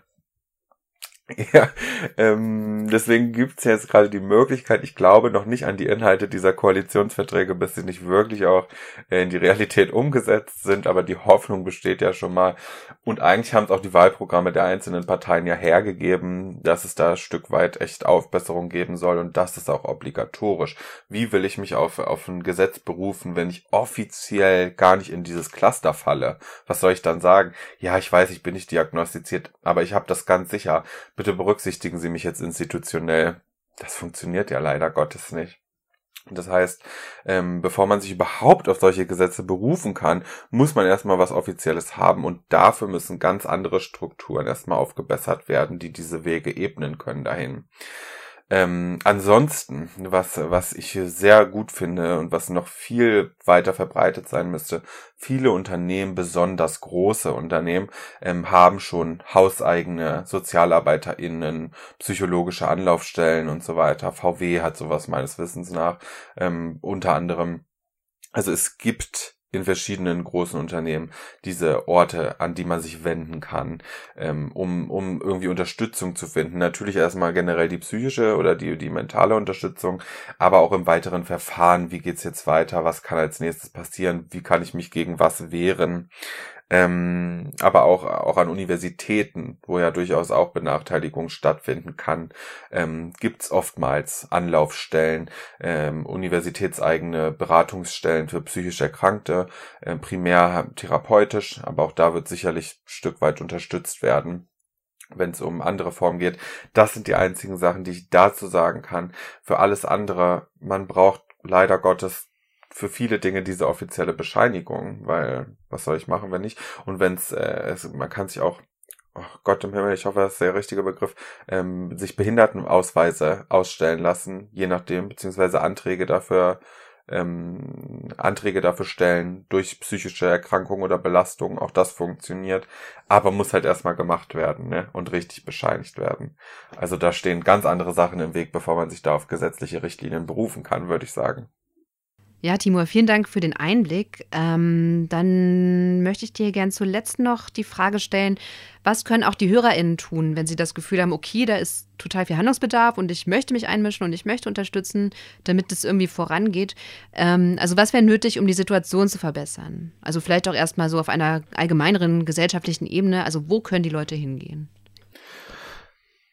Ja, ähm, deswegen gibt's jetzt gerade die Möglichkeit, ich glaube noch nicht an die Inhalte dieser Koalitionsverträge, bis sie nicht wirklich auch äh, in die Realität umgesetzt sind, aber die Hoffnung besteht ja schon mal. Und eigentlich haben es auch die Wahlprogramme der einzelnen Parteien ja hergegeben, dass es da ein Stück weit echt Aufbesserung geben soll und das ist auch obligatorisch. Wie will ich mich auf, auf ein Gesetz berufen, wenn ich offiziell gar nicht in dieses Cluster falle? Was soll ich dann sagen? Ja, ich weiß, ich bin nicht diagnostiziert, aber ich habe das ganz sicher bitte berücksichtigen Sie mich jetzt institutionell. Das funktioniert ja leider Gottes nicht. Das heißt, ähm, bevor man sich überhaupt auf solche Gesetze berufen kann, muss man erstmal was Offizielles haben und dafür müssen ganz andere Strukturen erstmal aufgebessert werden, die diese Wege ebnen können dahin. Ähm, ansonsten, was, was ich sehr gut finde und was noch viel weiter verbreitet sein müsste, viele Unternehmen, besonders große Unternehmen, ähm, haben schon hauseigene SozialarbeiterInnen, psychologische Anlaufstellen und so weiter. VW hat sowas meines Wissens nach, ähm, unter anderem. Also es gibt in verschiedenen großen Unternehmen diese Orte, an die man sich wenden kann, ähm, um, um irgendwie Unterstützung zu finden. Natürlich erstmal generell die psychische oder die, die mentale Unterstützung, aber auch im weiteren Verfahren, wie geht's jetzt weiter, was kann als nächstes passieren, wie kann ich mich gegen was wehren ähm, aber auch, auch an Universitäten, wo ja durchaus auch Benachteiligung stattfinden kann, ähm, gibt oftmals Anlaufstellen, ähm, universitätseigene Beratungsstellen für psychisch Erkrankte, äh, primär therapeutisch, aber auch da wird sicherlich ein Stück weit unterstützt werden wenn es um andere Formen geht. Das sind die einzigen Sachen, die ich dazu sagen kann. Für alles andere, man braucht leider Gottes für viele Dinge diese offizielle Bescheinigung, weil was soll ich machen, wenn nicht? Und wenn äh, es, man kann sich auch oh Gott im Himmel, ich hoffe, das ist der richtige Begriff, ähm, sich Behindertenausweise ausstellen lassen, je nachdem, beziehungsweise Anträge dafür, ähm, Anträge dafür stellen durch psychische Erkrankungen oder Belastungen, auch das funktioniert, aber muss halt erstmal gemacht werden ne? und richtig bescheinigt werden. Also da stehen ganz andere Sachen im Weg, bevor man sich da auf gesetzliche Richtlinien berufen kann, würde ich sagen. Ja, Timur, vielen Dank für den Einblick. Ähm, dann möchte ich dir gern zuletzt noch die Frage stellen, was können auch die HörerInnen tun, wenn sie das Gefühl haben, okay, da ist total viel Handlungsbedarf und ich möchte mich einmischen und ich möchte unterstützen, damit es irgendwie vorangeht. Ähm, also was wäre nötig, um die Situation zu verbessern? Also vielleicht auch erstmal so auf einer allgemeineren gesellschaftlichen Ebene. Also wo können die Leute hingehen?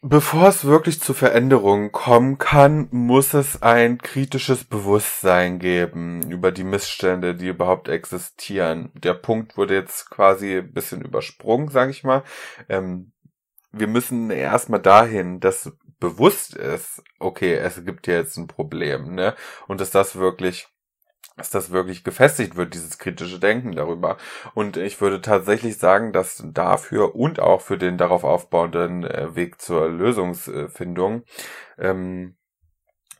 Bevor es wirklich zu Veränderungen kommen kann, muss es ein kritisches Bewusstsein geben über die Missstände, die überhaupt existieren. Der Punkt wurde jetzt quasi ein bisschen übersprungen, sage ich mal. Ähm, wir müssen erstmal dahin, dass bewusst ist, okay, es gibt hier jetzt ein Problem, ne? Und dass das wirklich dass das wirklich gefestigt wird, dieses kritische Denken darüber. Und ich würde tatsächlich sagen, dass dafür und auch für den darauf aufbauenden äh, Weg zur Lösungsfindung ähm,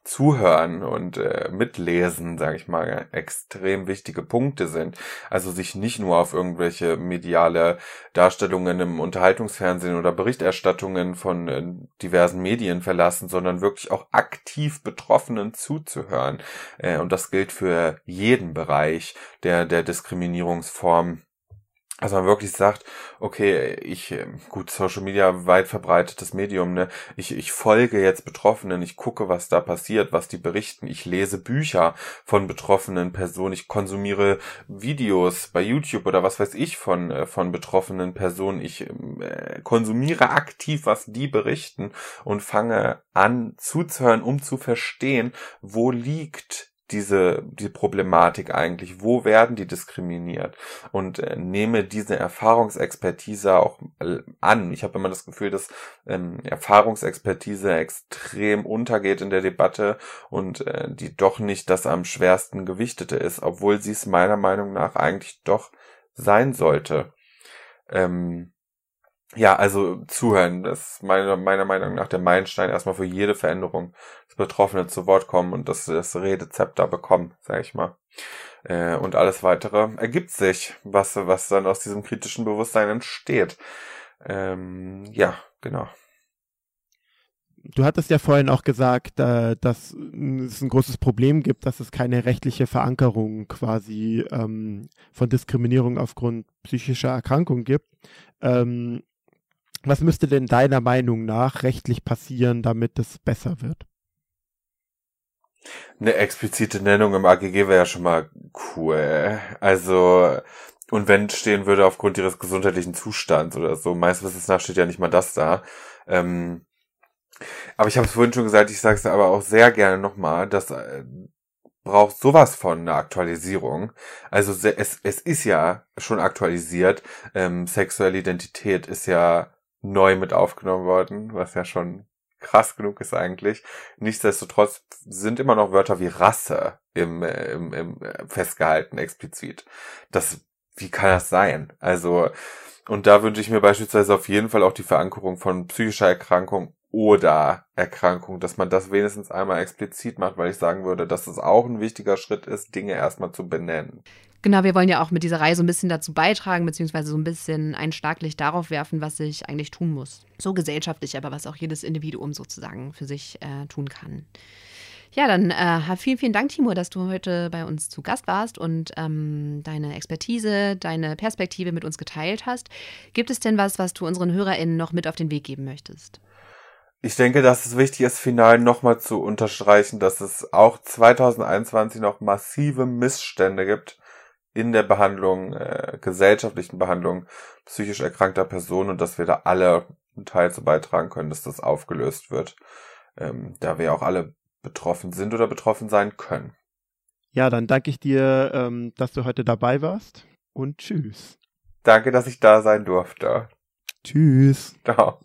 Zuhören und äh, Mitlesen, sage ich mal, extrem wichtige Punkte sind. Also sich nicht nur auf irgendwelche mediale Darstellungen im Unterhaltungsfernsehen oder Berichterstattungen von äh, diversen Medien verlassen, sondern wirklich auch aktiv Betroffenen zuzuhören. Äh, und das gilt für jeden Bereich der, der Diskriminierungsform Also man wirklich sagt, okay, ich, ähm, gut, Social Media, weit verbreitetes Medium, ne? Ich, ich folge jetzt Betroffenen, ich gucke, was da passiert, was die berichten, ich lese Bücher von betroffenen Personen, ich konsumiere Videos bei YouTube oder was weiß ich von, äh, von betroffenen Personen, ich ähm, äh, konsumiere aktiv, was die berichten und fange an zuzuhören, um zu verstehen, wo liegt diese, die Problematik eigentlich? Wo werden die diskriminiert? Und äh, nehme diese Erfahrungsexpertise auch an. Ich habe immer das Gefühl, dass ähm, Erfahrungsexpertise extrem untergeht in der Debatte und äh, die doch nicht das am schwersten gewichtete ist, obwohl sie es meiner Meinung nach eigentlich doch sein sollte. Ähm, ja, also zuhören, das ist meiner, meiner Meinung nach der Meilenstein erstmal für jede Veränderung, dass Betroffene zu Wort kommen und dass sie das Redezepter bekommen, sag ich mal. Äh, und alles weitere ergibt sich, was, was dann aus diesem kritischen Bewusstsein entsteht. Ähm, ja, genau. Du hattest ja vorhin auch gesagt, äh, dass es ein großes Problem gibt, dass es keine rechtliche Verankerung quasi ähm, von Diskriminierung aufgrund psychischer Erkrankung gibt. Ähm, was müsste denn deiner Meinung nach rechtlich passieren, damit es besser wird? Eine explizite Nennung im AGG wäre ja schon mal cool. Also, und wenn stehen würde aufgrund ihres gesundheitlichen Zustands oder so, meistens Wissens nach steht ja nicht mal das da. Ähm, aber ich habe es vorhin schon gesagt, ich sage es aber auch sehr gerne nochmal, das äh, braucht sowas von einer Aktualisierung. Also es, es ist ja schon aktualisiert. Ähm, sexuelle Identität ist ja neu mit aufgenommen worden, was ja schon krass genug ist eigentlich. Nichtsdestotrotz sind immer noch Wörter wie Rasse im, äh, im, im äh, festgehalten explizit. Das, wie kann das sein? Also, und da wünsche ich mir beispielsweise auf jeden Fall auch die Verankerung von psychischer Erkrankung oder Erkrankung, dass man das wenigstens einmal explizit macht, weil ich sagen würde, dass es auch ein wichtiger Schritt ist, Dinge erstmal zu benennen. Genau, wir wollen ja auch mit dieser Reihe so ein bisschen dazu beitragen, beziehungsweise so ein bisschen ein Schlaglicht darauf werfen, was ich eigentlich tun muss. So gesellschaftlich, aber was auch jedes Individuum sozusagen für sich äh, tun kann. Ja, dann äh, vielen, vielen Dank, Timur, dass du heute bei uns zu Gast warst und ähm, deine Expertise, deine Perspektive mit uns geteilt hast. Gibt es denn was, was du unseren HörerInnen noch mit auf den Weg geben möchtest? Ich denke, dass es wichtig ist, final nochmal zu unterstreichen, dass es auch 2021 noch massive Missstände gibt in der Behandlung, äh, gesellschaftlichen Behandlung psychisch erkrankter Personen und dass wir da alle einen Teil zu beitragen können, dass das aufgelöst wird, ähm, da wir auch alle betroffen sind oder betroffen sein können. Ja, dann danke ich dir, ähm, dass du heute dabei warst und tschüss. Danke, dass ich da sein durfte. Tschüss. Ciao.